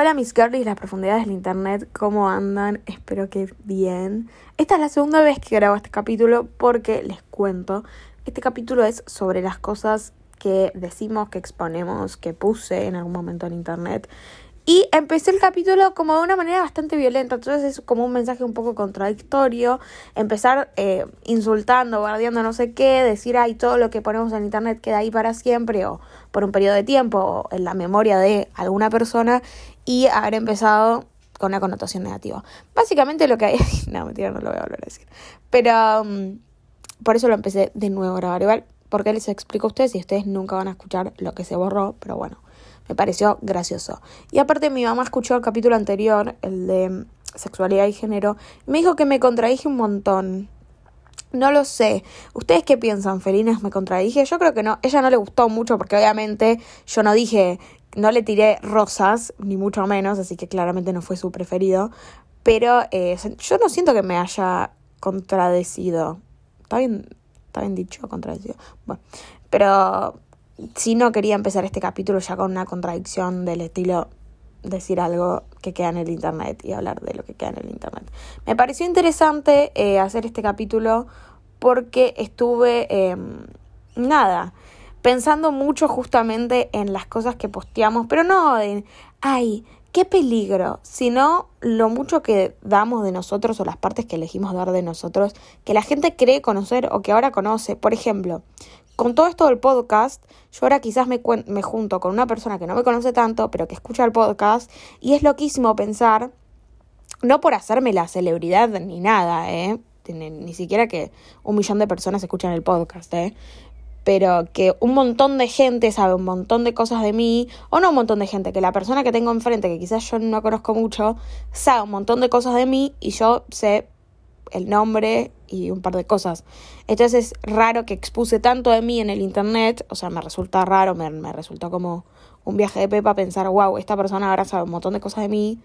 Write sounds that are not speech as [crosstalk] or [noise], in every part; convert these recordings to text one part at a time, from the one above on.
Hola mis girlies, las profundidades del internet, ¿cómo andan? Espero que bien. Esta es la segunda vez que grabo este capítulo porque les cuento, este capítulo es sobre las cosas que decimos, que exponemos, que puse en algún momento en internet y empecé el capítulo como de una manera bastante violenta, entonces es como un mensaje un poco contradictorio, empezar eh, insultando, bardeando no sé qué, decir, ay, todo lo que ponemos en internet queda ahí para siempre o por un periodo de tiempo o en la memoria de alguna persona y haber empezado con una connotación negativa. Básicamente lo que hay, [laughs] no, mentira, no lo voy a volver a decir, pero um, por eso lo empecé de nuevo a grabar igual, porque les explico a ustedes y ustedes nunca van a escuchar lo que se borró, pero bueno. Me pareció gracioso. Y aparte mi mamá escuchó el capítulo anterior, el de sexualidad y género, me dijo que me contradije un montón. No lo sé. ¿Ustedes qué piensan, Felinas? ¿Me contradije? Yo creo que no. Ella no le gustó mucho porque obviamente yo no dije, no le tiré rosas, ni mucho menos, así que claramente no fue su preferido. Pero eh, yo no siento que me haya contradecido. ¿Está bien, está bien dicho? Contradecido. Bueno, pero si no quería empezar este capítulo ya con una contradicción del estilo decir algo que queda en el internet y hablar de lo que queda en el internet. Me pareció interesante eh, hacer este capítulo porque estuve, em, nada, pensando mucho justamente en las cosas que posteamos, pero no de, ay, qué peligro, sino lo mucho que damos de nosotros o las partes que elegimos dar de nosotros, que la gente cree conocer o que ahora conoce. Por ejemplo, con todo esto del podcast, yo ahora quizás me, me junto con una persona que no me conoce tanto, pero que escucha el podcast, y es loquísimo pensar, no por hacerme la celebridad ni nada, ¿eh? Ni, siquiera que un millón de personas escuchan el podcast, ¿eh? Pero que un montón de gente sabe un montón de cosas de mí, o no un montón de gente, que la persona que tengo enfrente, que quizás yo no conozco mucho, sabe un montón de cosas de mí y yo sé el nombre y un par de cosas. Entonces es raro que expuse tanto de mí en el internet, o sea, me resulta raro, me, me resultó como un viaje de pepa pensar, wow, esta persona ahora sabe un montón de cosas de mí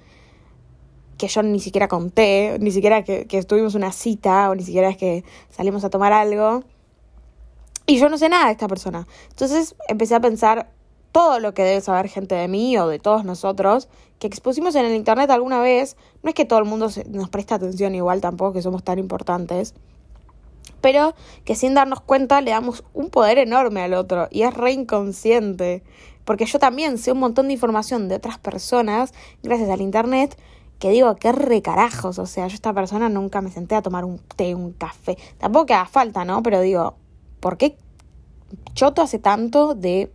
que yo ni siquiera conté, ni siquiera que, que estuvimos una cita o ni siquiera es que salimos a tomar algo. Y yo no sé nada de esta persona. Entonces empecé a pensar, todo lo que debe saber gente de mí o de todos nosotros que expusimos en el internet alguna vez. No es que todo el mundo nos presta atención igual tampoco que somos tan importantes. Pero que sin darnos cuenta le damos un poder enorme al otro y es re inconsciente. Porque yo también sé un montón de información de otras personas gracias al internet que digo, qué recarajos. O sea, yo esta persona nunca me senté a tomar un té, un café. Tampoco que haga falta, ¿no? Pero digo, ¿por qué Choto hace tanto de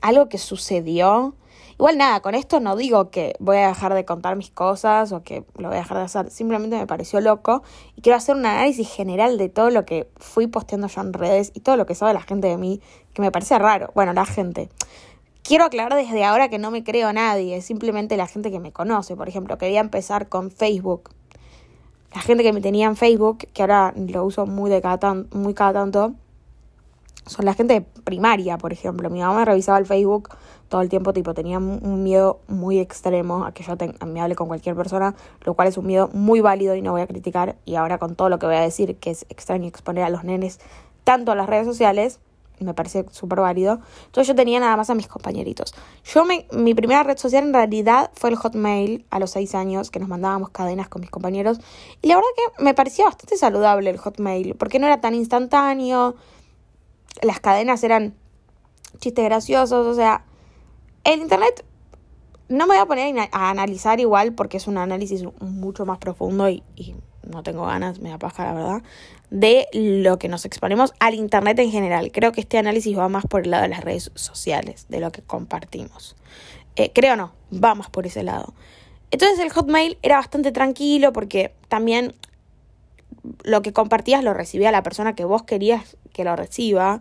algo que sucedió. Igual nada, con esto no digo que voy a dejar de contar mis cosas o que lo voy a dejar de hacer, simplemente me pareció loco y quiero hacer un análisis general de todo lo que fui posteando yo en redes y todo lo que sabe la gente de mí, que me parece raro. Bueno, la gente. Quiero aclarar desde ahora que no me creo a nadie, simplemente la gente que me conoce. Por ejemplo, quería empezar con Facebook. La gente que me tenía en Facebook, que ahora lo uso muy, de cada, muy cada tanto, son la gente primaria, por ejemplo. Mi mamá me revisaba el Facebook todo el tiempo, tipo, tenía un miedo muy extremo a que yo me hable con cualquier persona, lo cual es un miedo muy válido y no voy a criticar. Y ahora con todo lo que voy a decir, que es extraño exponer a los nenes tanto a las redes sociales, me parece súper válido. Entonces yo tenía nada más a mis compañeritos. Yo me, mi primera red social en realidad fue el Hotmail a los seis años, que nos mandábamos cadenas con mis compañeros. Y la verdad que me parecía bastante saludable el Hotmail, porque no era tan instantáneo las cadenas eran chistes graciosos, o sea, el Internet no me voy a poner a analizar igual porque es un análisis mucho más profundo y, no tengo ganas, me da paja la verdad, de lo que nos exponemos al Internet en general. Creo que este análisis va más por el lado de las redes sociales, de lo que compartimos. Eh, creo no, va más por ese lado. Entonces el Hotmail era bastante tranquilo porque también lo que compartías lo recibía la persona que vos querías que lo reciba.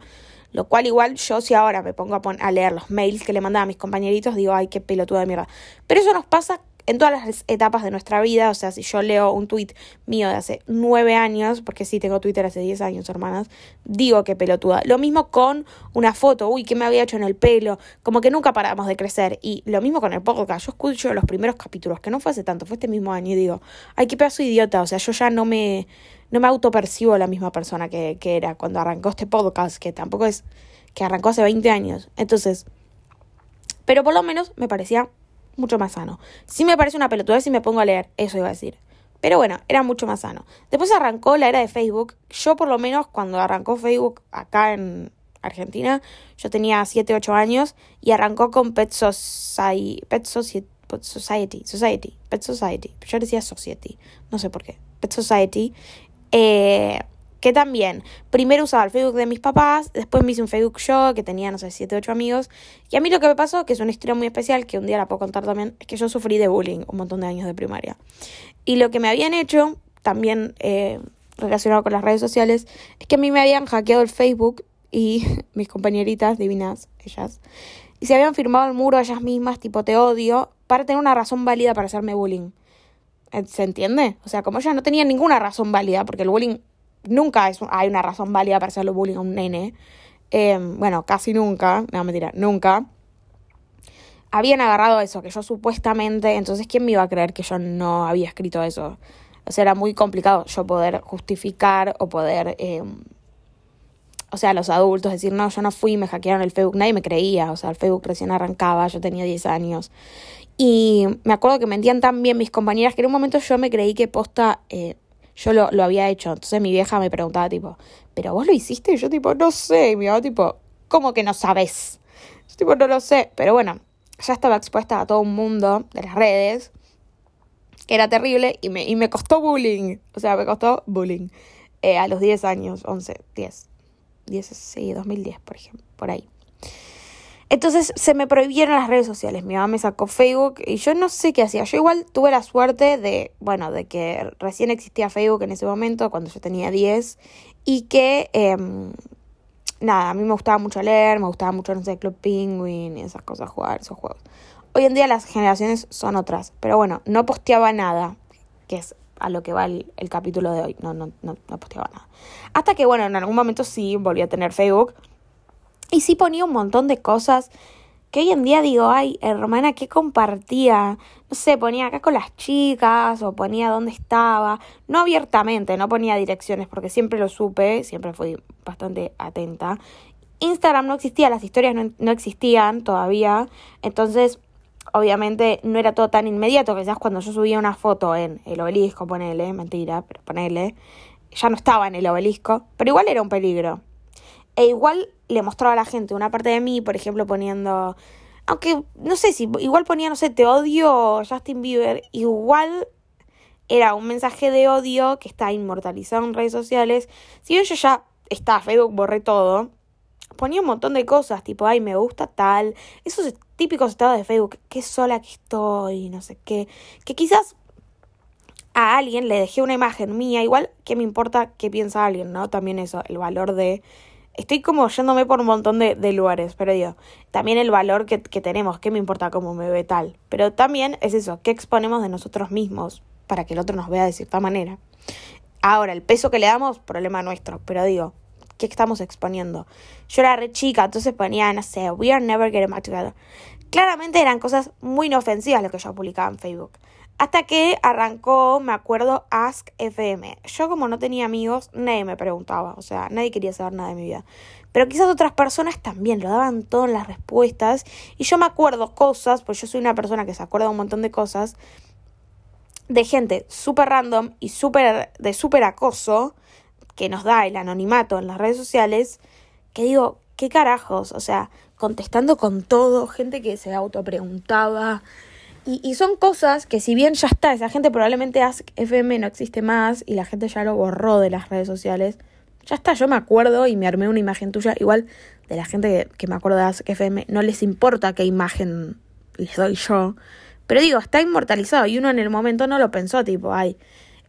Lo cual igual yo si ahora me pongo a, a leer los mails que le mandaba a mis compañeritos, digo, ay, qué pelotuda de mierda. Pero eso nos pasa en todas las etapas de nuestra vida, o sea, si yo leo un tweet mío de hace nueve años, porque sí tengo Twitter hace diez años, hermanas, digo que pelotuda. Lo mismo con una foto, uy, ¿qué me había hecho en el pelo? Como que nunca paramos de crecer. Y lo mismo con el podcast. Yo escucho los primeros capítulos, que no fue hace tanto, fue este mismo año, y digo, ay, qué pedazo idiota. O sea, yo ya no me, no me autopercibo la misma persona que, que era cuando arrancó este podcast, que tampoco es que arrancó hace 20 años. Entonces, pero por lo menos me parecía mucho más sano. Sí me parece una pelotudez si me pongo a leer, eso iba a decir. Pero bueno, era mucho más sano. Después arrancó la era de Facebook. Yo por lo menos cuando arrancó Facebook acá en Argentina, yo tenía 7, 8 años y arrancó con Pet Society. Pet. Society, Society, Pet Society. Yo decía Society, no sé por qué. Pet Society. Eh, que también, primero usaba el Facebook de mis papás, después me hice un Facebook yo, que tenía, no sé, 7, 8 amigos. Y a mí lo que me pasó, que es una historia muy especial, que un día la puedo contar también, es que yo sufrí de bullying un montón de años de primaria. Y lo que me habían hecho, también eh, relacionado con las redes sociales, es que a mí me habían hackeado el Facebook y [laughs] mis compañeritas divinas, ellas, y se habían firmado el muro ellas mismas, tipo te odio, para tener una razón válida para hacerme bullying. ¿Se entiende? O sea, como ellas no tenían ninguna razón válida, porque el bullying nunca es, hay una razón válida para hacerlo bullying a un nene. Em, bueno, casi nunca, no mentira, nunca. Habían agarrado eso, que yo supuestamente, entonces, ¿quién me iba a creer que yo no había escrito eso? O sea, era muy complicado yo poder justificar o poder, em, o sea, los adultos decir, no, yo no fui, me hackearon el Facebook, nadie me creía, o sea, el Facebook recién arrancaba, yo tenía 10 años. Y me acuerdo que mentían tan bien mis compañeras que en un momento yo me creí que posta eh, yo lo, lo había hecho. Entonces mi vieja me preguntaba, tipo, ¿pero vos lo hiciste? Y yo, tipo, no sé. Y mi mamá, tipo, ¿cómo que no sabes? Yo, tipo, no lo sé. Pero bueno, ya estaba expuesta a todo un mundo de las redes, era terrible y me, y me costó bullying. O sea, me costó bullying. Eh, a los 10 años, 11, 10. 10, sí, 2010, por ejemplo, por ahí. Entonces se me prohibieron las redes sociales. Mi mamá me sacó Facebook y yo no sé qué hacía. Yo igual tuve la suerte de, bueno, de que recién existía Facebook en ese momento, cuando yo tenía 10, y que, em, nada, a mí me gustaba mucho leer, me gustaba mucho, no sé, Club Penguin y esas cosas, jugar esos juegos. Hoy en día las generaciones son otras, pero bueno, no posteaba nada, que es a lo que va el, el capítulo de hoy. No, no, no, no posteaba nada. Hasta que, bueno, en algún momento sí volví a tener Facebook y sí ponía un montón de cosas que hoy en día digo, ay, hermana, ¿qué compartía? No sé, ponía acá con las chicas o ponía dónde estaba. No abiertamente, no ponía direcciones porque siempre lo supe, siempre fui bastante atenta. Instagram no existía, las historias no, no existían todavía. Entonces, obviamente no era todo tan inmediato. Quizás cuando yo subía una foto en el obelisco, ponele, mentira, pero ponele, ya no estaba en el obelisco. Pero igual era un peligro. E igual le mostraba a la gente una parte de mí, por ejemplo, poniendo. Aunque no sé si igual ponía, no sé, te odio Justin Bieber, igual era un mensaje de odio que está inmortalizado en redes sociales. Si bien yo ya está, Facebook borré todo, ponía un montón de cosas, tipo, ay, me gusta tal, esos típicos estados de Facebook, qué sola que estoy, no sé qué, que quizás a alguien le dejé una imagen mía, igual que me importa qué piensa alguien, ¿no? También eso, el valor de estoy como yéndome por un montón de, de lugares, pero digo, también el valor que, que tenemos, qué me importa cómo me ve tal, pero también es eso, qué exponemos de nosotros mismos para que el otro nos vea de cierta manera. Ahora, el peso que le damos, problema nuestro, pero digo, ¿qué estamos exponiendo? Yo era re chica, entonces ponía, no sé, we are never getting back together. Claramente eran cosas muy inofensivas lo que yo publicaba en Facebook. Hasta que arrancó, me acuerdo, Ask FM. Yo como no tenía amigos, nadie me preguntaba, o sea, nadie quería saber nada de mi vida. Pero quizás otras personas también lo daban todo en las respuestas. Y yo me acuerdo cosas, pues yo soy una persona que se acuerda de un montón de cosas, de gente súper random y súper de súper acoso que nos da el anonimato en las redes sociales, que digo, ¿qué carajos? O sea, contestando con todo, gente que se autopreguntaba. Y, y son cosas que si bien ya está, esa gente probablemente Ask FM no existe más y la gente ya lo borró de las redes sociales. Ya está, yo me acuerdo y me armé una imagen tuya. Igual de la gente que, me acuerdo de Ask FM, no les importa qué imagen les doy yo. Pero digo, está inmortalizado y uno en el momento no lo pensó, tipo, ay,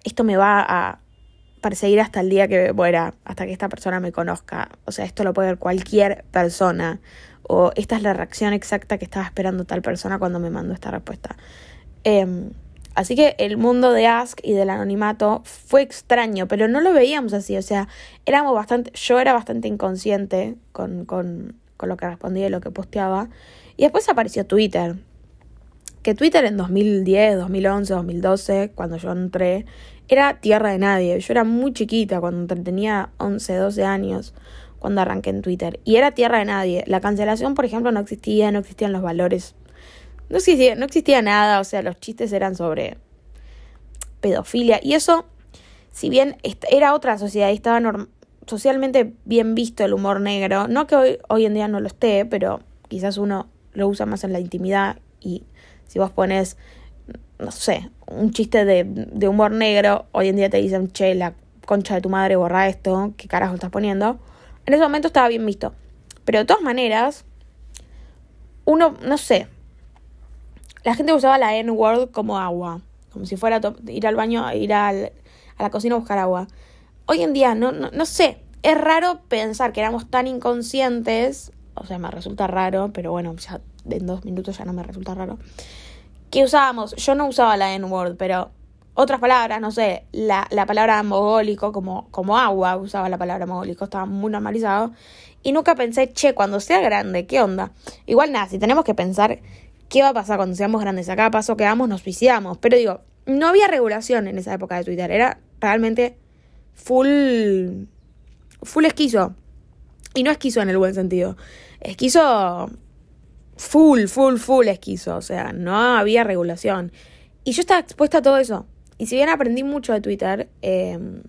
esto me va a perseguir hasta el día que muera, hasta que esta persona me conozca. O sea, esto lo puede ver cualquier persona o esta es la reacción exacta que estaba esperando tal persona cuando me mandó esta respuesta. Em, así que el mundo de Ask y del anonimato fue extraño, pero no lo veíamos así, o sea, éramos bastante, yo era bastante inconsciente con, con, con lo que respondía y lo que posteaba. Y después apareció Twitter, que Twitter en 2010, 2011, 2012, cuando yo entré, era tierra de nadie. Yo era muy chiquita cuando tenía 11, 12 años cuando arranqué en Twitter. Y era tierra de nadie. La cancelación, por ejemplo, no existía, no existían los valores no existía, no existía nada, o sea, los chistes eran sobre pedofilia. Y eso, si bien era otra sociedad y estaba socialmente bien visto el humor negro, no que hoy, hoy en día no lo esté, pero quizás uno lo usa más en la intimidad y si vos pones, no sé, un chiste de, de humor negro, hoy en día te dicen, che, la concha de tu madre borra esto, ¿qué carajo estás poniendo? En ese momento estaba bien visto. Pero de todas maneras, uno, no sé, la gente usaba la N-word como agua, como si fuera ir al baño, ir a la cocina a buscar agua. Hoy en día, no, no, no sé, es raro pensar que éramos tan inconscientes, o sea, me resulta raro, pero bueno, ya en dos minutos ya no me resulta raro, que usábamos, yo no usaba la N-word, pero otras palabras, no sé, la, la palabra mogólico como, como agua, usaba la palabra mogólico, estaba muy normalizado. Y nunca pensé, che, cuando sea grande, ¿qué onda? Igual nada, si tenemos que pensar qué va a pasar cuando seamos grandes, acá paso que vamos, nos suicidamos. Pero digo, no había regulación en esa época de Twitter, era realmente full, full esquizo. Y no esquizo en el buen sentido. Esquizo full, full, full esquizo. O sea, no había regulación. Y yo estaba expuesta a todo eso. Y si bien aprendí mucho de Twitter, em,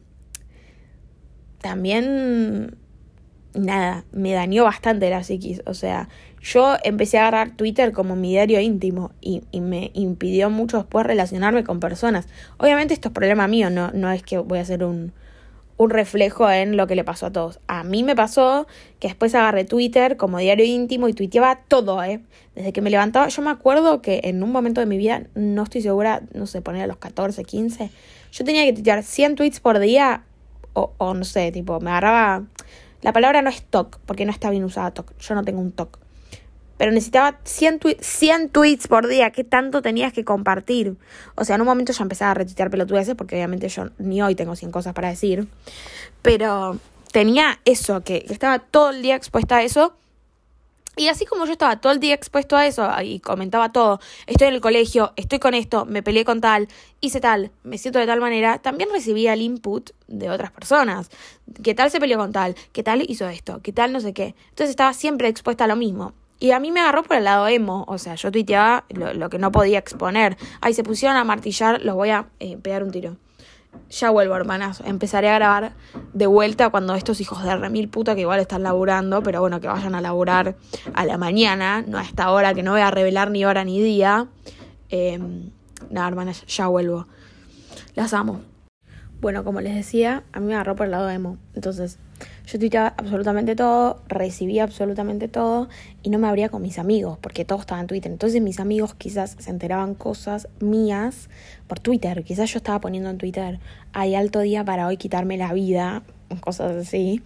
también, nada, me dañó bastante la psiquis. O sea, yo empecé a agarrar Twitter como mi diario íntimo y, y, me impidió mucho después relacionarme con personas. Obviamente esto es problema mío, no, no es que voy a hacer un, un reflejo en lo que le pasó a todos. A mí me pasó que después agarré Twitter como diario íntimo y tuiteaba todo, ¿eh? Desde que me levantaba, yo me acuerdo que en un momento de mi vida, no estoy segura, no sé, poner a los 14, 15, yo tenía que tuitear 100 tweets por día o, o no sé, tipo, me agarraba... La palabra no es TOC, porque no está bien usada TOC, yo no tengo un TOC pero necesitaba 100, 100 tweets por día. ¿Qué tanto tenías que compartir? O sea, en un momento ya empezaba a retuitear pelotudeces porque obviamente yo ni hoy tengo 100 cosas para decir. Pero tenía eso, que estaba todo el día expuesta a eso. Y así como yo estaba todo el día expuesto a eso y comentaba todo, estoy en el colegio, estoy con esto, me peleé con tal, hice tal, me siento de tal manera, también recibía el input de otras personas. ¿Qué tal se peleó con tal? ¿Qué tal hizo esto? ¿Qué tal no sé qué? Entonces estaba siempre expuesta a lo mismo. Y a mí me agarró por el lado emo, o sea, yo tuiteaba lo, que no podía exponer. Ahí se pusieron a martillar, los voy a eh, pegar un tiro. Ya vuelvo, hermanas. Empezaré a grabar de vuelta cuando estos hijos de remil puta que igual están laburando, pero bueno, que vayan a laburar a la mañana, no a esta hora, que no voy a revelar ni hora ni día. Eh, nada, hermanas, ya vuelvo. Las amo. Bueno, como les decía, a mí me agarró por el lado emo. Entonces, yo tuiteaba absolutamente todo, recibía absolutamente todo y no me abría con mis amigos porque todo estaba en Twitter. Entonces mis amigos quizás se enteraban cosas mías por Twitter. Quizás yo estaba poniendo en Twitter, hay alto día para hoy quitarme la vida, [laughs] cosas así.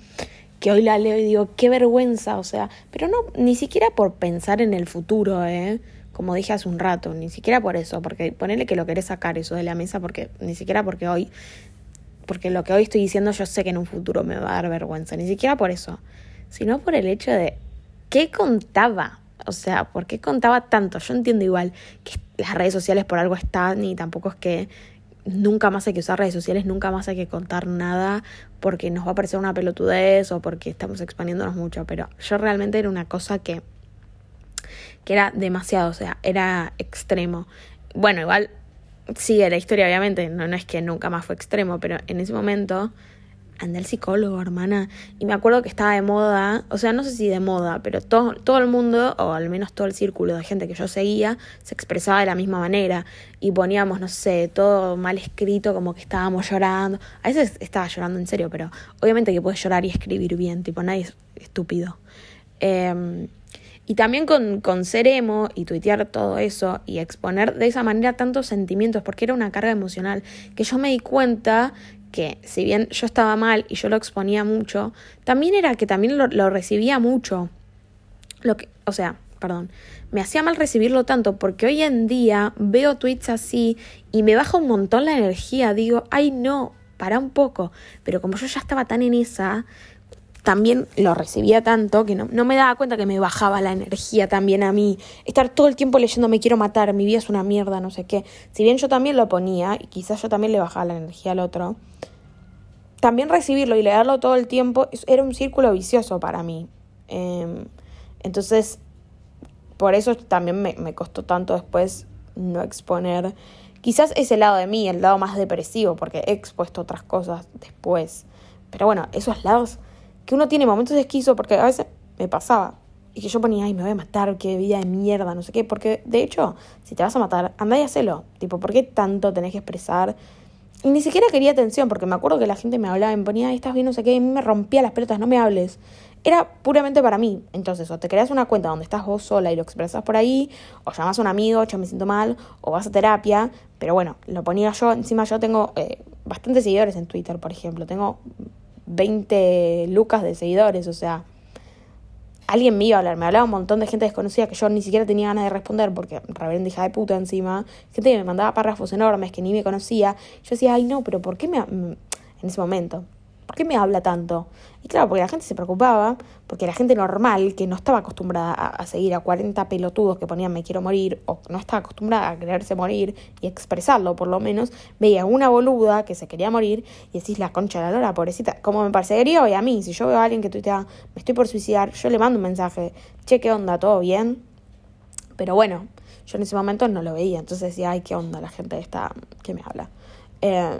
Que hoy la leo y digo, qué vergüenza, o sea, pero no, ni siquiera por pensar en el futuro, ¿eh? Como dije hace un rato, ni siquiera por eso, porque ponele que lo querés sacar eso de la mesa, porque ni siquiera porque hoy porque lo que hoy estoy diciendo yo sé que en un futuro me va a dar vergüenza, ni siquiera por eso, sino por el hecho de qué contaba, o sea, ¿por qué contaba tanto? Yo entiendo igual que las redes sociales por algo están y tampoco es que nunca más hay que usar redes sociales, nunca más hay que contar nada porque nos va a parecer una pelotudez o porque estamos exponiéndonos mucho, pero yo realmente era una cosa que que era demasiado, o sea, era extremo. Bueno, igual sigue la historia, obviamente, no, no es que nunca más fue extremo, pero en ese momento andé al psicólogo, hermana, y me acuerdo que estaba de moda, o sea, no sé si de moda, pero todo, todo el mundo, o al menos todo el círculo de gente que yo seguía, se expresaba de la misma manera, y poníamos, no sé, todo mal escrito, como que estábamos llorando, a veces estaba llorando en serio, pero obviamente que puedes llorar y escribir bien, tipo, nadie es estúpido. Eh, y también con, con ser emo y tuitear todo eso y exponer de esa manera tantos sentimientos, porque era una carga emocional, que yo me di cuenta que si bien yo estaba mal y yo lo exponía mucho, también era que también lo, lo recibía mucho. Lo que, o sea, perdón, me hacía mal recibirlo tanto porque hoy en día veo tweets así y me baja un montón la energía, digo, ay no, para un poco, pero como yo ya estaba tan en esa, también lo recibía tanto que no, no, me daba cuenta que me bajaba la energía también a mí. Estar todo el tiempo leyendo me quiero matar, mi vida es una mierda, no sé qué. Si bien yo también lo ponía, y quizás yo también le bajaba la energía al otro, también recibirlo y leerlo todo el tiempo era un círculo vicioso para mí. Em, entonces, por eso también me, me costó tanto después no exponer quizás ese lado de mí, el lado más depresivo, porque he expuesto otras cosas después. Pero bueno, esos lados que uno tiene momentos de esquizo, porque a veces me pasaba. Y que yo ponía, ay, me voy a matar, qué vida de mierda, no sé qué. Porque, de hecho, si te vas a matar, anda y hacelo. Tipo, ¿por qué tanto tenés que expresar? Y ni siquiera quería atención, porque me acuerdo que la gente me hablaba me ponía, ay, estás bien, no sé qué, y me rompía las pelotas, no me hables. Era puramente para mí. Entonces, o te creas una cuenta donde estás vos sola y lo expresas por ahí, o llamas a un amigo, yo me siento mal, o vas a terapia. Pero bueno, lo ponía yo. Encima, yo tengo eh, bastantes seguidores en Twitter, por ejemplo. Tengo 20 lucas de seguidores, o sea, alguien me iba a hablar, me hablaba un montón de gente desconocida que yo ni siquiera tenía ganas de responder porque reverenda hija de puta encima, gente que me mandaba párrafos enormes que ni me conocía, yo decía, ay no, pero ¿por qué me... en ese momento, ¿por qué me habla tanto? Y claro, porque la gente se preocupaba, porque la gente normal, que no estaba acostumbrada a, seguir a 40 pelotudos que ponían me quiero morir, o no estaba acostumbrada a quererse morir y expresarlo por lo menos, veía una boluda que se quería morir y decís la concha de la lora, pobrecita, como me parecería hoy a mí, si yo veo a alguien que tuitea me estoy por suicidar, yo le mando un mensaje, che, ¿qué onda? ¿Todo bien? Pero bueno, yo en ese momento no lo veía, entonces decía, ay, ¿qué onda la gente esta que me habla? Eh,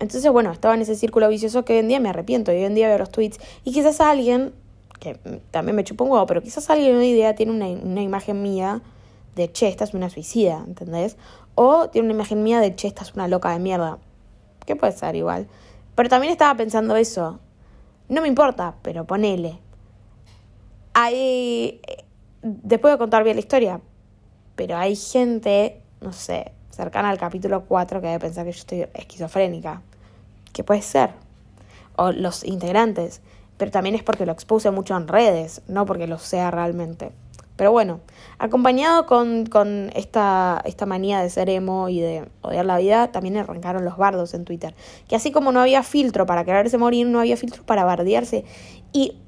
entonces, bueno, estaba en ese círculo vicioso que hoy en día me arrepiento y hoy en día veo los tweets y quizás alguien, que también me chupo un huevo, pero quizás alguien hoy día tiene una, una imagen mía de, che, esta es una suicida, ¿entendés? O tiene una imagen mía de, che, esta es una loca de mierda. ¿Qué puede ser igual? Pero también estaba pensando eso. No me importa, pero ponele. Hay... Después de contar bien la historia, pero hay gente, no sé, cercana al capítulo 4 que debe pensar que yo estoy esquizofrénica. Que puede ser. O los integrantes. Pero también es porque lo expuse mucho en redes, no porque lo sea realmente. Pero bueno, acompañado con, con esta, esta manía de ser emo y de odiar la vida, también arrancaron los bardos en Twitter. Que así como no había filtro para quererse morir, no había filtro para bardearse. Y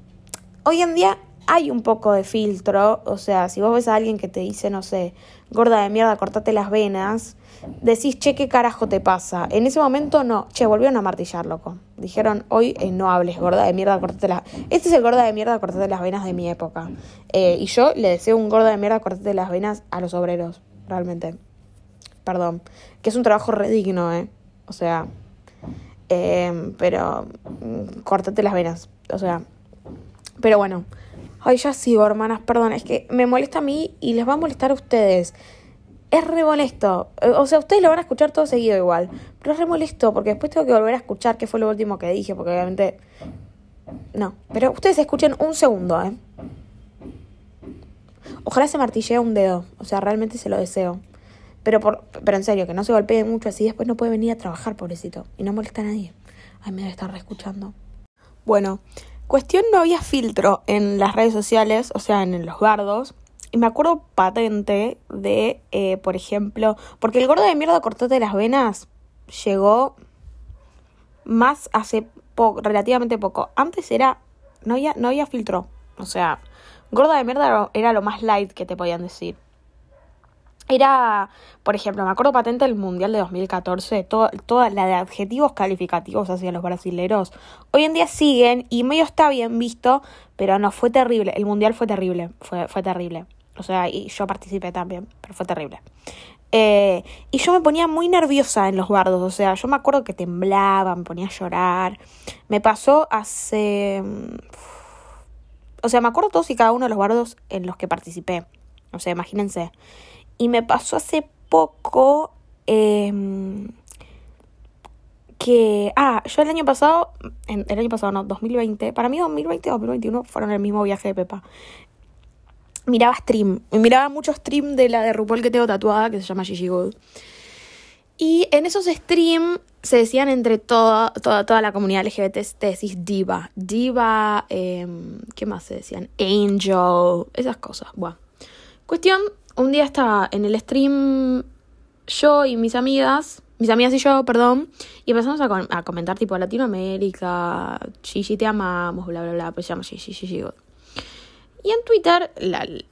hoy en día hay un poco de filtro, o sea, si vos ves a alguien que te dice, no sé, gorda de mierda, cortate las venas, decís, che, ¿qué carajo te pasa? En ese momento no, che, volvieron a martillar, loco. Dijeron, hoy eh, no hables, gorda de mierda, cortate las... Este es el gorda de mierda, cortate las venas de mi época. Eh, y yo le deseo un gorda de mierda, cortate las venas a los obreros, realmente. Perdón. Que es un trabajo redigno, ¿eh? O sea, eh, pero mm, cortate las venas, o sea... Pero bueno, Ay, ya sigo, hermanas, perdón, es que me molesta a mí y les va a molestar a ustedes. Es re molesto. Eh, o sea, ustedes lo van a escuchar todo seguido igual. Pero es re molesto porque después tengo que volver a escuchar qué fue lo último que dije, porque obviamente. No. Pero ustedes escuchen un segundo, ¿eh? Ojalá se martillee un dedo. O sea, realmente se lo deseo. Pero, por, pero en serio, que no se golpee mucho así. Después no puede venir a trabajar, pobrecito. Y no molesta a nadie. Ay, me debe estar reescuchando. Bueno, Cuestión no había filtro en las redes sociales, o sea, en los bardos. Y me acuerdo patente de, eh, por ejemplo, porque el gordo de mierda cortate las venas llegó más hace poco, relativamente poco. Antes era, no había, no había filtro. O sea, gorda de mierda era lo más light que te podían decir era, por ejemplo, me acuerdo patente el Mundial de 2014, toda la de adjetivos calificativos hacia los brasileros. Hoy en día siguen y medio está bien visto, pero no, fue terrible. El Mundial fue terrible, fue, fue terrible. O sea, y yo participé también, pero fue terrible. Eh, y yo me ponía muy nerviosa en los bardos, o sea, yo me acuerdo que temblaba, me ponía a llorar. Me pasó hace... O sea, me acuerdo todos y cada uno de los bardos en los que participé. O sea, imagínense. Y me pasó hace poco em, que... Ah, yo el año pasado, el año pasado no, 2020, para mí 2020 y 2021 fueron el mismo viaje de Pepa. Miraba stream, miraba mucho stream de la de RuPaul que tengo tatuada, que se llama Gigi Good. Y en esos streams se decían entre toda, toda, toda la comunidad LGBT, te decís diva, diva, eh, ¿qué más se decían? Angel, esas cosas. Bueno. Cuestión, un día estaba en el stream yo y mis amigas, mis amigas y yo, perdón, y empezamos a, comentar tipo Latinoamérica, Gigi te amamos, bla, bla, bla, pues se llama Gigi, Gigi Y en Twitter,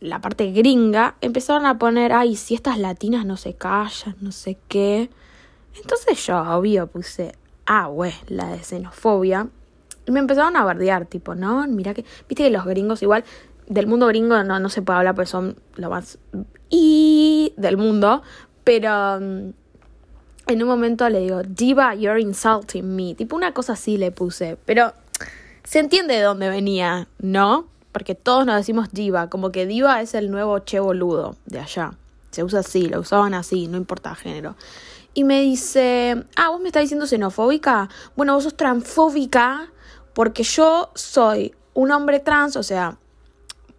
la, parte gringa, empezaron a poner, ay, si estas latinas no se callan, no sé qué. Entonces yo, obvio, puse, ah, güey, la de xenofobia. Y me empezaron a bardear, tipo, no, mira que, viste que los gringos igual del mundo gringo no, no se puede hablar porque son lo más y del mundo, pero mm, en un momento le digo, Diva, you're insulting me. Tipo una cosa así le puse, pero se entiende de dónde venía, ¿no? Porque todos nos decimos diva, como que diva es el nuevo che boludo de allá. Se usa así, lo usaban así, no importa género. Y me dice, ah, vos me estás diciendo xenofóbica. Bueno, vos sos transfóbica porque yo soy un hombre trans, o sea,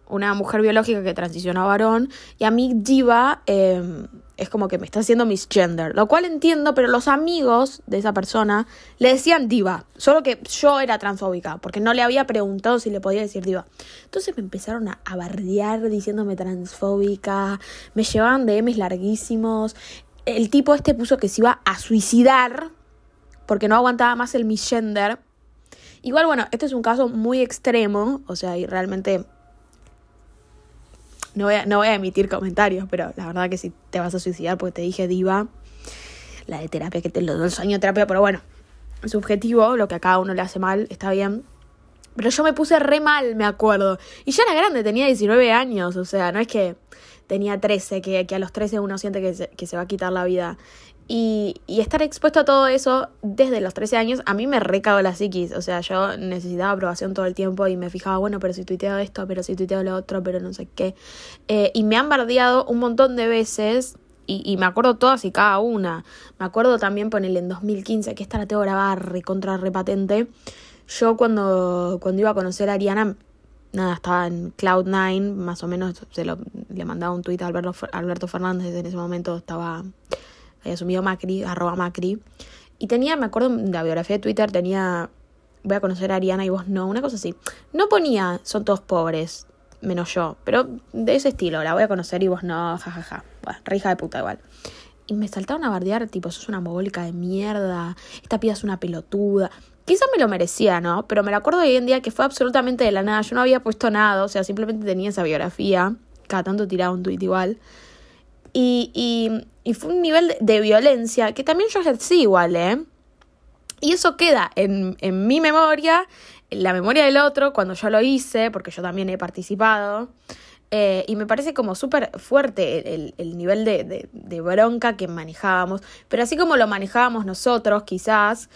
una mujer biológica que transicionó a varón, y a mí diva em, es como que me está haciendo misgender, lo cual entiendo, pero los amigos de esa persona le decían diva, solo que yo era transfóbica, porque no le había preguntado si le podía decir diva. Entonces me empezaron a, bardear diciéndome transfóbica, me llevaban DMs larguísimos, el tipo este puso que se iba a suicidar porque no aguantaba más el misgender. Igual, bueno, este es un caso muy extremo, o sea, y realmente no voy, a, no voy a emitir comentarios, pero la verdad que si te vas a suicidar porque te dije diva, la de terapia que te lo doy el sueño de terapia, pero bueno, subjetivo, lo que a cada uno le hace mal, está bien. Pero yo me puse re mal, me acuerdo. Y ya era grande, tenía 19 años, o sea, no es que tenía 13, que, que a los 13 uno siente que se, que se va a quitar la vida. Y, y, estar expuesto a todo eso desde los 13 años, a mí me recagó la psiquis. O sea, yo necesitaba aprobación todo el tiempo y me fijaba, bueno, pero si tuiteo esto, pero si tuiteo lo otro, pero no sé qué. Eh, y me han bardeado un montón de veces. Y, me acuerdo todas y cada una. Me acuerdo también ponerle en 2015, que esta la tengo grabada recontra repatente. Yo cuando, cuando iba a conocer a Ariana, nada, estaba en Cloud9, más o menos se le mandaba un tuit a Alberto, Alberto Fernández, en ese momento estaba había asumido Macri, arroba Macri. Y tenía, me acuerdo de la biografía de Twitter, tenía, voy a conocer a Ariana y vos no, una cosa así. No ponía, son todos pobres, menos yo, pero de ese estilo, la voy a conocer y vos no, jajaja. Ja, ja. Bueno, de puta igual. Y me saltaron a bardear, tipo, sos una mogólica de mierda, esta piba es una pelotuda. Quizás me lo merecía, ¿no? Pero me lo acuerdo hoy en día que fue absolutamente de la nada. Yo no había puesto nada, o sea, simplemente tenía esa biografía. Cada tanto tiraba un tuit igual. Y, y, y fue un nivel de, violencia que también yo ejercí igual, ¿eh? Y eso queda en, en mi memoria, en la memoria del otro, cuando yo lo hice, porque yo también he participado. Eh, y me parece como súper fuerte el, el nivel de, de, de, bronca que manejábamos. Pero así como lo manejábamos nosotros, quizás,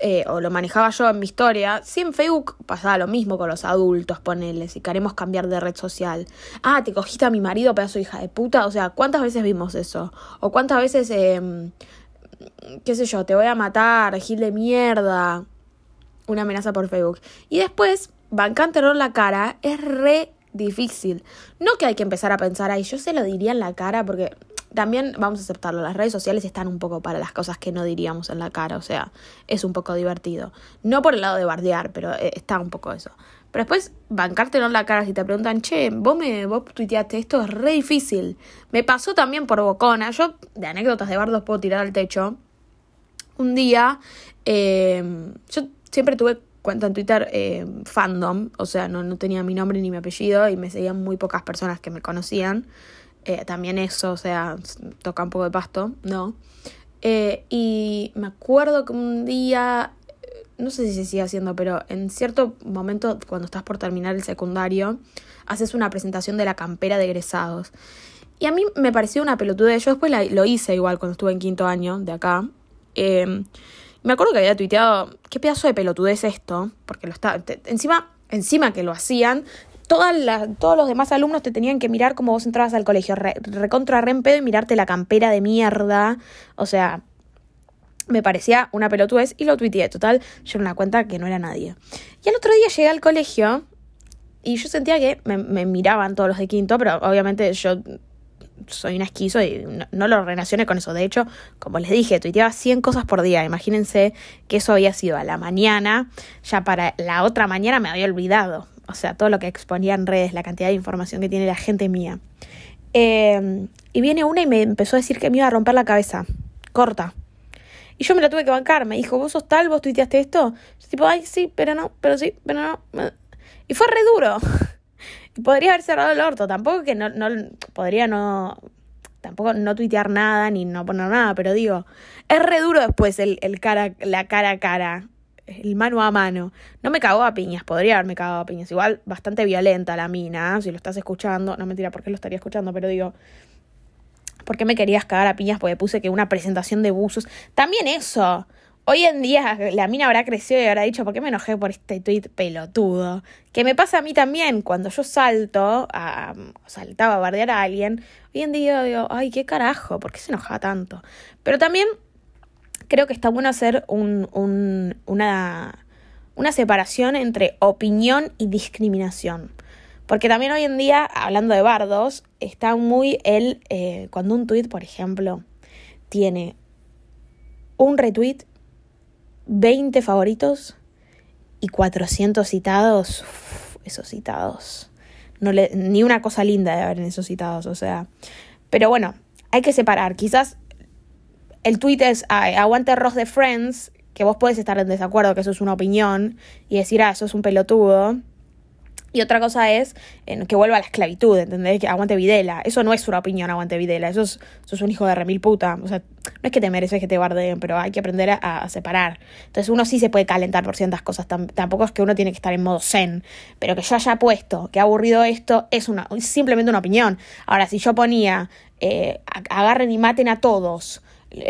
eh, o lo manejaba yo en mi historia, sí en Facebook pasaba lo mismo con los adultos, ponele, si queremos cambiar de red social. Ah, te cogiste a mi marido, pedazo de hija de puta. O sea, ¿cuántas veces vimos eso? O cuántas veces, eh, qué sé yo, te voy a matar, gil de mierda. Una amenaza por Facebook. Y después, en la cara es re difícil. No que hay que empezar a pensar ahí, yo se lo diría en la cara porque también vamos a aceptarlo, las redes sociales están un poco para las cosas que no diríamos en la cara, o sea, es un poco divertido. No por el lado de bardear, pero eh, está un poco eso. Pero después, bancártelo en la cara si te preguntan, che, vos me vos tuiteaste esto, es re difícil. Me pasó también por bocona. Yo, de anécdotas de bardos, puedo tirar al techo. Un día, em, yo siempre tuve cuenta en Twitter eh, fandom, o sea, no, no tenía mi nombre ni mi apellido y me seguían muy pocas personas que me conocían. Eh, también eso, o sea, toca un poco de pasto, ¿no? Eh, y me acuerdo que un día, no sé si se sigue haciendo, pero en cierto momento, cuando estás por terminar el secundario, haces una presentación de la campera de egresados. Y a mí me pareció una pelotuda. Yo después lo hice igual cuando estuve en quinto año de acá. Em, me acuerdo que había tuiteado, ¿qué pedazo de pelotudez es esto? Porque lo está, encima, encima que lo hacían, todas todos los demás alumnos te tenían que mirar como vos entrabas al colegio, recontra re, en pedo y mirarte la campera de mierda. O sea, me parecía una pelotudez y lo tuiteé. Total, yo era una cuenta que no era nadie. Y al otro día llegué al colegio y yo sentía que me, miraban todos los de quinto, pero obviamente yo soy un esquizo y no, lo relacioné con eso. De hecho, como les dije, tuiteaba 100 cosas por día. Imagínense que eso había sido a la mañana. Ya para la otra mañana me había olvidado o sea, todo lo que exponía en redes, la cantidad de información que tiene la gente mía. Eh, y viene una y me empezó a decir que me iba a romper la cabeza, corta. Y yo me la tuve que bancar, me dijo, vos sos tal, vos tuiteaste esto. Yo tipo, ay, sí, pero no, pero sí, pero no. Y fue re duro. [laughs] y podría haber cerrado el orto, tampoco que no, no, podría no, tampoco no tuitear nada ni no poner nada, pero digo, es re duro después el, el cara, la cara a cara el mano a mano. No me cagó a piñas, podría haberme cagado a piñas. Igual bastante violenta la mina, si lo estás escuchando. No mentira, porque lo estaría escuchando, pero digo, ¿por qué me querías cagar a piñas? Porque puse que una presentación de buzos. También eso. Hoy en día la mina habrá crecido y habrá dicho, ¿por qué me enojé por este tweet pelotudo? Que me pasa a mí también, cuando yo salto, a, saltaba a bardear a alguien, hoy en día digo, ay, qué carajo, ¿por qué se enoja tanto? Pero también creo que está bueno hacer un, un, una, una separación entre opinión y discriminación. Porque también hoy en día, hablando de bardos, está muy el, eh, cuando un tweet, por ejemplo, tiene un retweet 20 favoritos y 400 citados. esos citados. No le, ni una cosa linda de haber en esos citados, o sea. Pero bueno, hay que separar. Quizás el tweet es aguante Ross de Friends, que vos podés estar en desacuerdo, que eso es una opinión, y decir, ah, eso es un pelotudo. Y otra cosa es que vuelva a la esclavitud, ¿entendés? Que aguante Videla. Eso no es una opinión, aguante Videla. Eso es, eso es un hijo de remil puta. O sea, no es que te mereces que te bardeen, pero hay que aprender a, separar. Entonces uno sí se puede calentar por ciertas cosas. tampoco es que uno tiene que estar en modo zen. Pero que yo haya puesto que ha aburrido esto es una, simplemente una opinión. Ahora, si yo ponía eh, agarren y maten a todos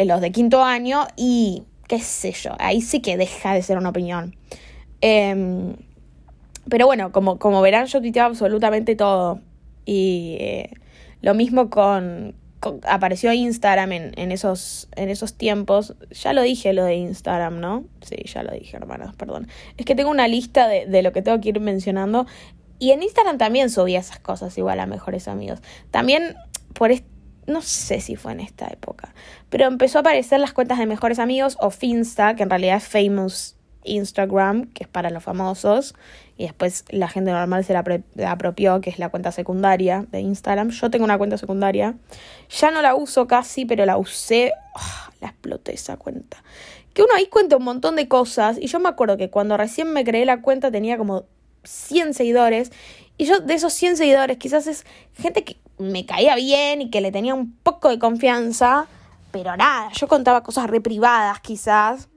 los de quinto año y qué sé yo, ahí sí que deja de ser una opinión. Eh, pero bueno, como, como verán, yo tuiteaba absolutamente todo. Y eh, lo mismo con, Apareció Instagram en, esos, en esos tiempos. Ya lo dije lo de Instagram, ¿no? Sí, ya lo dije, hermanos, perdón. Es que tengo una lista de, de lo que tengo que ir mencionando. Y en Instagram también subí esas cosas igual a mejores amigos. También por no sé si fue en esta época, pero empezó a aparecer las cuentas de mejores amigos o Finsta, que en realidad es Famous Instagram, que es para los famosos, y después la gente normal se la, apropió, que es la cuenta secundaria de Instagram. Yo tengo una cuenta secundaria, ya no la uso casi, pero la usé, ah, la exploté esa cuenta. Que uno ahí cuenta un montón de cosas, y yo me acuerdo que cuando recién me creé la cuenta tenía como 100 seguidores, y yo de esos 100 seguidores quizás es gente que me caía bien y que le tenía un poco de confianza, pero nada, yo contaba cosas re privadas quizás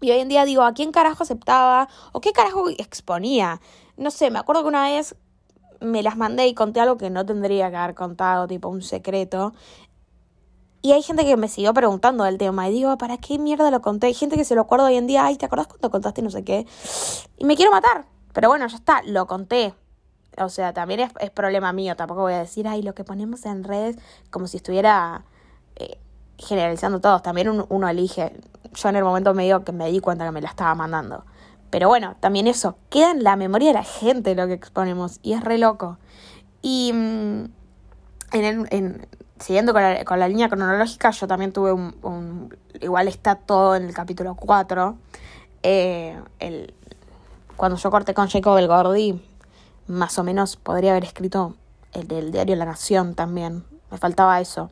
y hoy en día digo, ¿a quién carajo aceptaba? ¿O qué carajo exponía? No sé, me acuerdo que una vez me las mandé y conté algo que no tendría que haber contado, tipo un secreto. Y hay gente que me siguió preguntando del tema y digo, ¿para qué mierda lo conté? Hay gente que se lo acuerda hoy en día, ay, ¿te acordás cuando contaste no sé qué? Y me quiero matar. Pero bueno, ya está, lo conté. O sea, también es, problema mío, tampoco voy a decir, ay, lo que ponemos en redes como si estuviera eh, generalizando todos. También uno elige, yo en el momento medio que me di cuenta que me la estaba mandando. Pero bueno, también eso, queda en la memoria de la gente lo que exponemos y es re loco. Y mm, en, en, siguiendo con la, con la, línea cronológica, yo también tuve un, igual está todo en el capítulo 4. Eh, el, cuando yo corté con Jacob el Gordi, más o menos podría haber escrito el del diario La Nación también. Me faltaba eso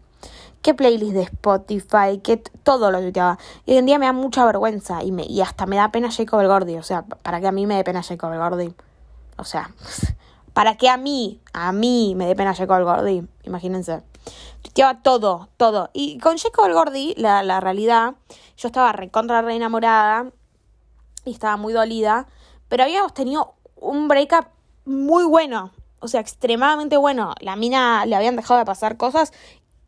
qué playlist de Spotify, que todo lo tuiteaba. Y hoy en día me da mucha vergüenza y, me, y hasta me da pena Jacob el Gordi. O sea, ¿para qué a mí me dé pena Jacob el Gordi? O sea, [laughs] ¿para qué a mí, a mí me dé pena Jacob el Gordi? Imagínense. Tuiteaba todo, todo. Y con Jacob el Gordi, la, la realidad, yo estaba recontra re enamorada y estaba muy dolida, pero habíamos tenido un breakup muy bueno, o sea, extremadamente bueno. La mina le habían dejado de pasar cosas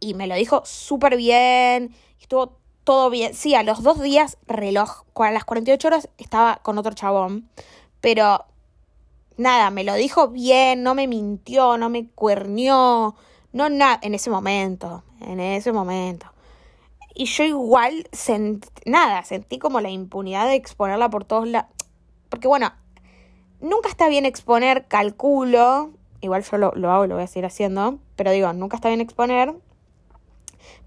y me lo dijo súper bien, estuvo todo bien. Sí, a los dos días, reloj, a las 48 horas estaba con otro chabón, pero nada, me lo dijo bien, no me mintió, no me cuernió, no nada, en ese momento, en ese momento. Y yo igual, sentí, nada, sentí como la impunidad de exponerla por todos lados. Porque bueno, nunca está bien exponer, calculo, igual yo lo, lo hago lo voy a seguir haciendo, pero digo, nunca está bien exponer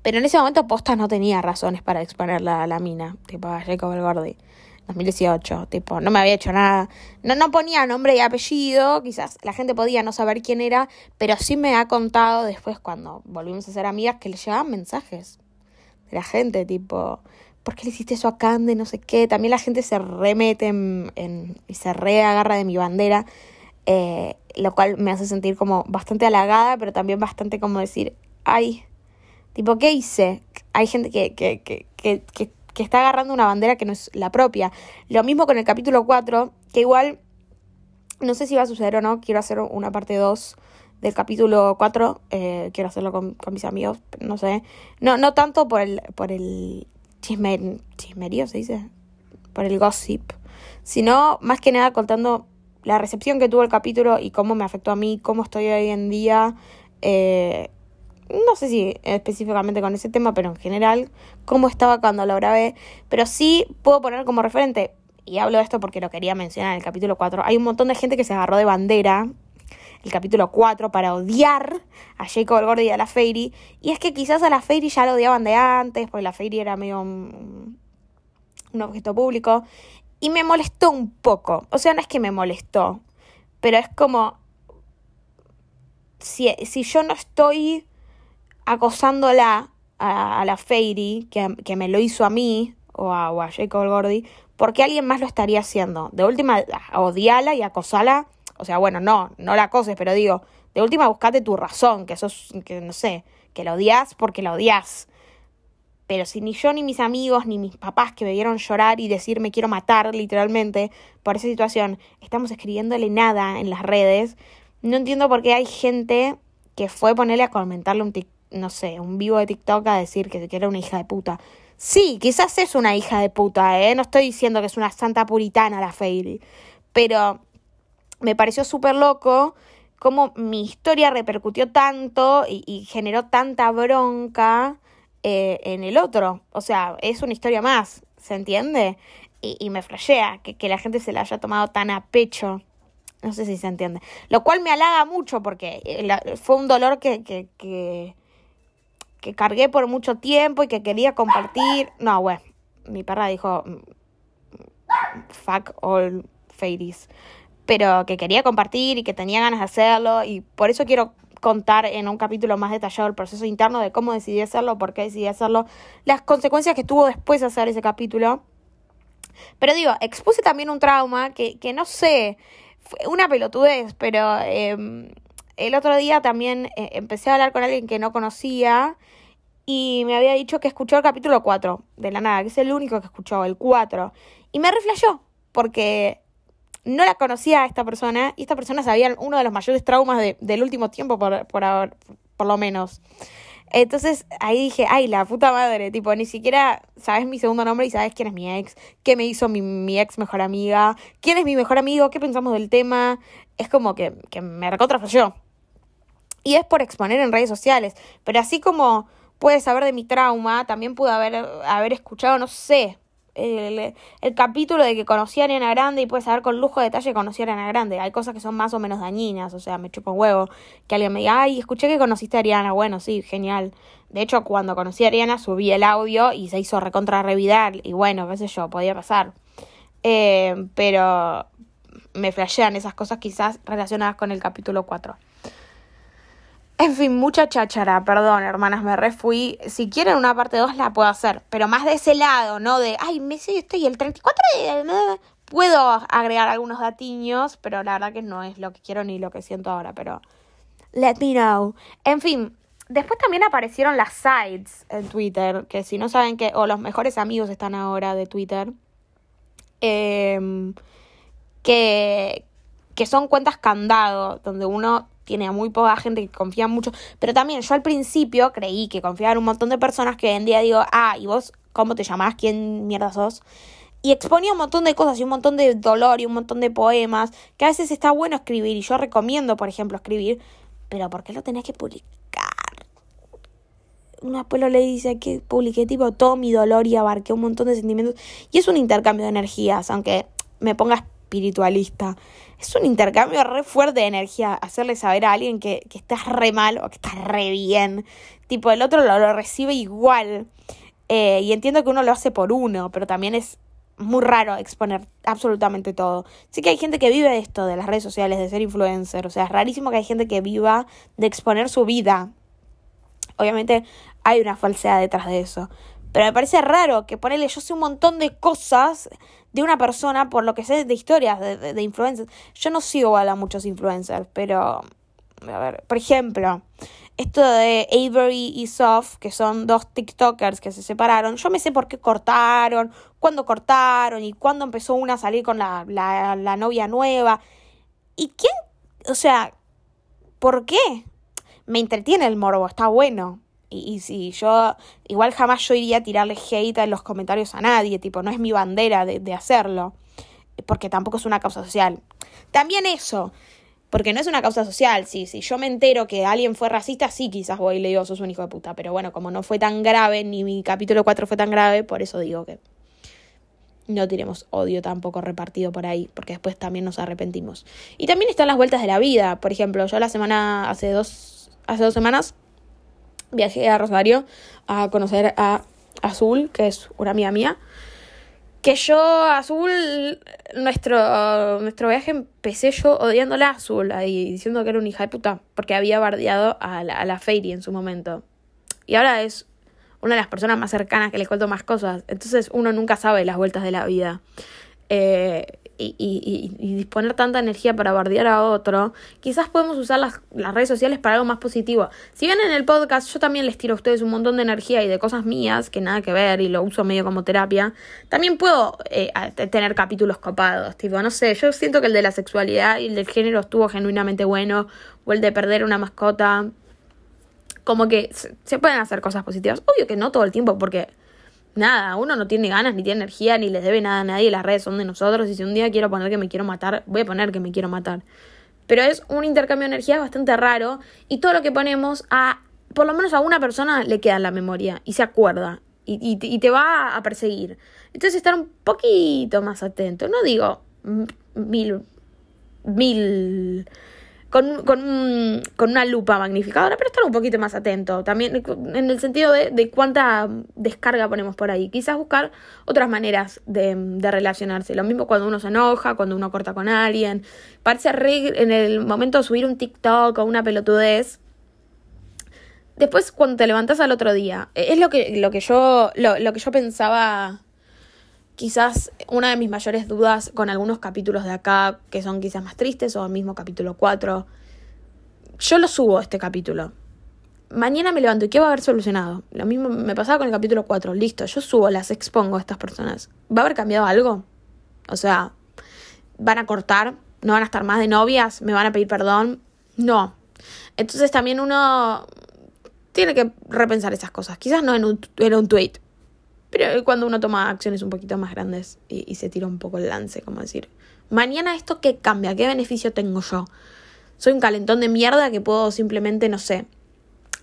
pero en ese momento Postas no tenía razones para exponerla a la mina, tipo a Jacob el Gordi. 2018, tipo, no me había hecho nada. No, no ponía nombre y apellido, quizás la gente podía no saber quién era, pero sí me ha contado después cuando volvimos a ser amigas que le llegaban mensajes de la gente, tipo, ¿por qué le hiciste eso a Cande? No sé qué. También la gente se remete en, y se reagarra de mi bandera, eh, lo cual me hace sentir como bastante halagada, pero también bastante como decir, ay, Tipo, ¿qué hice? Hay gente que, que, que, que, que está agarrando una bandera que no es la propia. Lo mismo con el capítulo 4, que igual no sé si va a suceder o no, quiero hacer una parte 2 del capítulo 4, eh, quiero hacerlo con, mis amigos, no sé. No, no tanto por el, por el chisme, chismerío, se dice, por el gossip, sino más que nada contando la recepción que tuvo el capítulo y cómo me afectó a mí, cómo estoy hoy en día. Eh, no sé si específicamente con ese tema, pero en general, cómo estaba cuando lo grabé. Pero sí puedo poner como referente, y hablo de esto porque lo quería mencionar en el capítulo 4, hay un montón de gente que se agarró de bandera el capítulo 4 para odiar a Jacob el Gordy y a la Fairy. Y es que quizás a la Fairy ya lo odiaban de antes, porque la Fairy era medio un, un objeto público. Y me molestó un poco. O sea, no es que me molestó, pero es como... Si, si yo no estoy acosándola a, la Fairy, que, que, me lo hizo a mí, o a, o a Jacob Gordy, porque alguien más lo estaría haciendo. De última, odiala y acosala. O sea, bueno, no, no la acoses, pero digo, de última buscate tu razón, que sos, que no sé, que la odias porque la odias. Pero si ni yo, ni mis amigos, ni mis papás que me vieron llorar y decir me quiero matar literalmente por esa situación, estamos escribiéndole nada en las redes, no entiendo por qué hay gente que fue ponerle a comentarle un TikTok no sé, un vivo de TikTok a decir que, era una hija de puta. Sí, quizás es una hija de puta, ¿eh? No estoy diciendo que es una santa puritana la Fairy. Pero me pareció súper loco cómo mi historia repercutió tanto y, generó tanta bronca eh, en el otro. O sea, es una historia más, ¿se entiende? Y, me flashea que, la gente se la haya tomado tan a pecho. No sé si se entiende. Lo cual me halaga mucho porque eh, fue un dolor que, que, que, cargué por mucho tiempo y que quería compartir. No, bueno, mi perra dijo fuck all fairies. Pero que quería compartir y que tenía ganas de hacerlo y por eso quiero contar en un capítulo más detallado el proceso interno de cómo decidí hacerlo, por qué decidí hacerlo, las consecuencias que tuvo después de hacer ese capítulo. Pero digo, expuse también un trauma que, que no sé, fue una pelotudez, pero em, el otro día también eh, empecé a hablar con alguien que no conocía y me había dicho que escuchó el capítulo 4 de la nada, que es el único que escuchó, el 4. Y me reflejó, porque no la conocía a esta persona y esta persona sabía uno de los mayores traumas de, del último tiempo, por, por, por lo menos. Entonces ahí dije, ay, la puta madre, tipo, ni siquiera sabes mi segundo nombre y sabes quién es mi ex, qué me hizo mi, mi ex mejor amiga, quién es mi mejor amigo, qué pensamos del tema. Es como que, que me recontrafalló. Y es por exponer en redes sociales. Pero así como puedes saber de mi trauma, también pude haber, haber escuchado, no sé, el, el, capítulo de que conocí a Ariana Grande y puedes saber con lujo de detalle conocí a Ariana Grande. Hay cosas que son más o menos dañinas, o sea, me chupo un huevo. Que alguien me diga, ay, escuché que conociste a Ariana. Bueno, sí, genial. De hecho, cuando conocí a Ariana subí el audio y se hizo recontra revidar. Y bueno, qué sé yo, podía pasar. Eh, pero me flashean esas cosas quizás relacionadas con el capítulo 4. En fin, mucha cháchara, perdón, hermanas, me refui. Si quieren una parte 2 la puedo hacer, pero más de ese lado, ¿no? De, ay, me sé, estoy el 34 de... Puedo agregar algunos datiños, pero la verdad que no es lo que quiero ni lo que siento ahora, pero... Let me know. En fin, después también aparecieron las sides en Twitter, que si no saben que, o los mejores amigos están ahora de Twitter, em, que, que son cuentas candado, donde uno tiene a muy poca gente que confía mucho, pero también yo al principio creí que confiaba en un montón de personas que hoy en día digo, ah, ¿y vos cómo te llamás? ¿Quién mierda sos? Y exponía un montón de cosas y un montón de dolor y un montón de poemas, que a veces está bueno escribir y yo recomiendo, por ejemplo, escribir, pero ¿por qué lo tenés que publicar? Un abuelo le dice que publiqué tipo todo mi dolor y abarqué un montón de sentimientos. Y es un intercambio de energías, aunque me ponga espiritualista es un intercambio re fuerte de energía hacerle saber a alguien que, que estás re mal o que estás re bien. Tipo, el otro lo, recibe igual. Eh, y entiendo que uno lo hace por uno, pero también es muy raro exponer absolutamente todo. Sí que hay gente que vive de esto, de las redes sociales, de ser influencer. O sea, es rarísimo que hay gente que viva de exponer su vida. Obviamente hay una falsedad detrás de eso. Pero me parece raro que ponerle yo sé un montón de cosas de una persona por lo que sé de historias de, de, influencers. Yo no sigo a muchos influencers, pero a ver, por ejemplo, esto de Avery y Soft, que son dos TikTokers que se separaron, yo me sé por qué cortaron, cuándo cortaron y cuándo empezó una a salir con la, la, la novia nueva. ¿Y quién? O sea, ¿por qué? Me entretiene el morbo, está bueno. Y, si yo, igual jamás yo iría a tirarle hate en los comentarios a nadie, tipo, no es mi bandera de, de hacerlo, porque tampoco es una causa social. También eso, porque no es una causa social. Si, si yo me entero que alguien fue racista, sí, quizás voy y le digo, sos un hijo de puta. Pero bueno, como no fue tan grave, ni mi capítulo 4 fue tan grave, por eso digo que no tenemos odio tampoco repartido por ahí, porque después también nos arrepentimos. Y también están las vueltas de la vida. Por ejemplo, yo la semana, hace dos, hace dos semanas, viajé a Rosario a conocer a Azul, que es una amiga mía. Que yo, Azul, nuestro, nuestro viaje empecé yo odiándola a Azul, ahí diciendo que era una hija de puta, porque había bardeado a la, a la Fairy en su momento. Y ahora es una de las personas más cercanas que le cuento más cosas. Entonces uno nunca sabe las vueltas de la vida. Eh, y, disponer tanta energía para bardear a otro, quizás podemos usar las, las, redes sociales para algo más positivo. Si bien en el podcast yo también les tiro a ustedes un montón de energía y de cosas mías que nada que ver y lo uso medio como terapia, también puedo eh, tener capítulos copados. Tipo, no sé, yo siento que el de la sexualidad y el del género estuvo genuinamente bueno, o el de perder una mascota como que se pueden hacer cosas positivas. Obvio que no todo el tiempo, porque nada, uno no tiene ganas, ni tiene energía, ni les debe nada a nadie, las redes son de nosotros, y si un día quiero poner que me quiero matar, voy a poner que me quiero matar. Pero es un intercambio de energía bastante raro, y todo lo que ponemos a, por lo menos a una persona le queda en la memoria, y se acuerda, y, y, y te va a perseguir. Entonces estar un poquito más atento, no digo mil, mil con, con, con, una lupa magnificadora, pero estar un poquito más atento. También en el sentido de, de, cuánta descarga ponemos por ahí. Quizás buscar otras maneras de, de, relacionarse. Lo mismo cuando uno se enoja, cuando uno corta con alguien. Parece re en el momento de subir un TikTok o una pelotudez. Después, cuando te levantas al otro día, es lo que, lo que yo, lo, lo que yo pensaba quizás una de mis mayores dudas con algunos capítulos de acá, que son quizás más tristes, o el mismo capítulo 4. Yo lo subo este capítulo. Mañana me levanto y ¿qué va a haber solucionado? Lo mismo me pasaba con el capítulo 4. Listo, yo subo, las expongo a estas personas. ¿Va a haber cambiado algo? O sea, ¿van a cortar? ¿No van a estar más de novias? ¿Me van a pedir perdón? No. Entonces también uno tiene que repensar esas cosas. Quizás no en un, en un tweet, pero cuando uno toma acciones un poquito más grandes y, se tira un poco el lance, como decir, mañana esto qué cambia, qué beneficio tengo yo. Soy un calentón de mierda que puedo simplemente, no sé,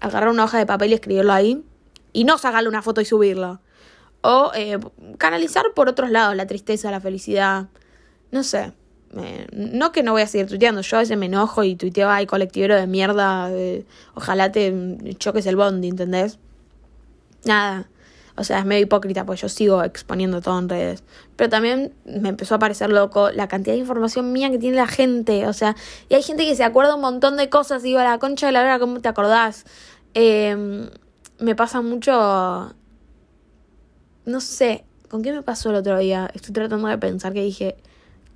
agarrar una hoja de papel y escribirlo ahí y no sacarle una foto y subirlo. O eh, canalizar por otros lados la tristeza, la felicidad, no sé. No que no voy a seguir tuiteando, yo a veces me enojo y tuiteo, ay, colectivero de mierda, ojalá te choques el bondi, ¿entendés? Nada o sea, es medio hipócrita porque yo sigo exponiendo todo en redes. Pero también me empezó a parecer loco la cantidad de información mía que tiene la gente. O sea, y hay gente que se acuerda un montón de cosas digo, a la concha de la hora, ¿cómo te acordás? Eh, me pasa mucho... No sé, ¿con qué me pasó el otro día? Estoy tratando de pensar que dije,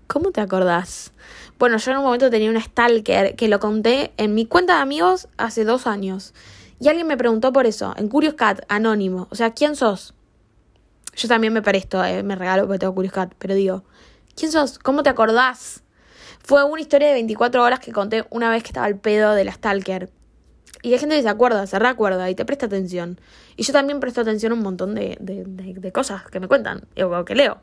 ¿cómo te acordás? Bueno, yo en un momento tenía un stalker que lo conté en mi cuenta de amigos hace dos años. Y alguien me preguntó por eso, en Curious Cat, anónimo. O sea, ¿quién sos? Yo también me presto, eh, me regalo porque tengo Curious Cat, pero digo, ¿quién sos? ¿Cómo te acordás? Fue una historia de 24 horas que conté una vez que estaba el pedo de la Stalker. Y hay gente que se acuerda, se recuerda y te presta atención. Y yo también presto atención a un montón de, de cosas que me cuentan o que leo.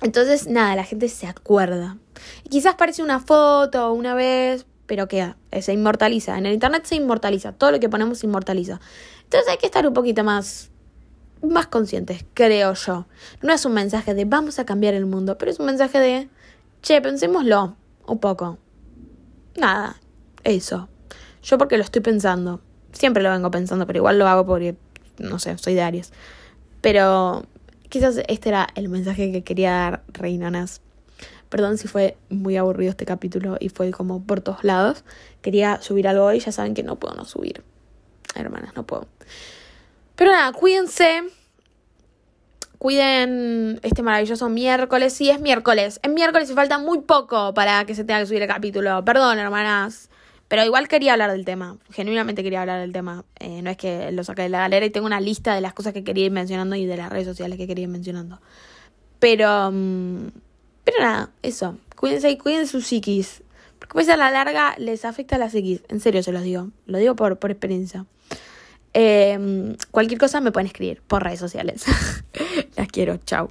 Entonces, nada, la gente se acuerda. Y quizás parece una foto una vez, pero queda, se inmortaliza. En el internet se inmortaliza, todo lo que ponemos se inmortaliza. Entonces hay que estar un poquito más más conscientes, creo yo. No es un mensaje de vamos a cambiar el mundo, pero es un mensaje de che, pensémoslo un poco. Nada, eso. Yo porque lo estoy pensando. Siempre lo vengo pensando, pero igual lo hago porque no sé, soy de Aries. Pero quizás este era el mensaje que quería dar Reinanas Perdón si fue muy aburrido este capítulo y fue como por todos lados. Quería subir algo hoy, ya saben que no puedo no subir. Hermanas, no puedo. Pero nada, cuídense. Cuiden este maravilloso miércoles. Sí, es miércoles. Es miércoles y falta muy poco para que se tenga que subir el capítulo. Perdón, hermanas. Pero igual quería hablar del tema, genuinamente quería hablar del tema. Eh, no es que lo saqué de la galera y tengo una lista de las cosas que quería ir mencionando y de las redes sociales que quería ir mencionando. Pero, mm, pero nada, eso. Cuídense y cuiden sus psiquis. Porque pues a la larga les afecta a la psiquis. En serio se los digo. Lo digo por, por experiencia. Eh, cualquier cosa me pueden escribir por redes sociales. [laughs] Las quiero. Chao.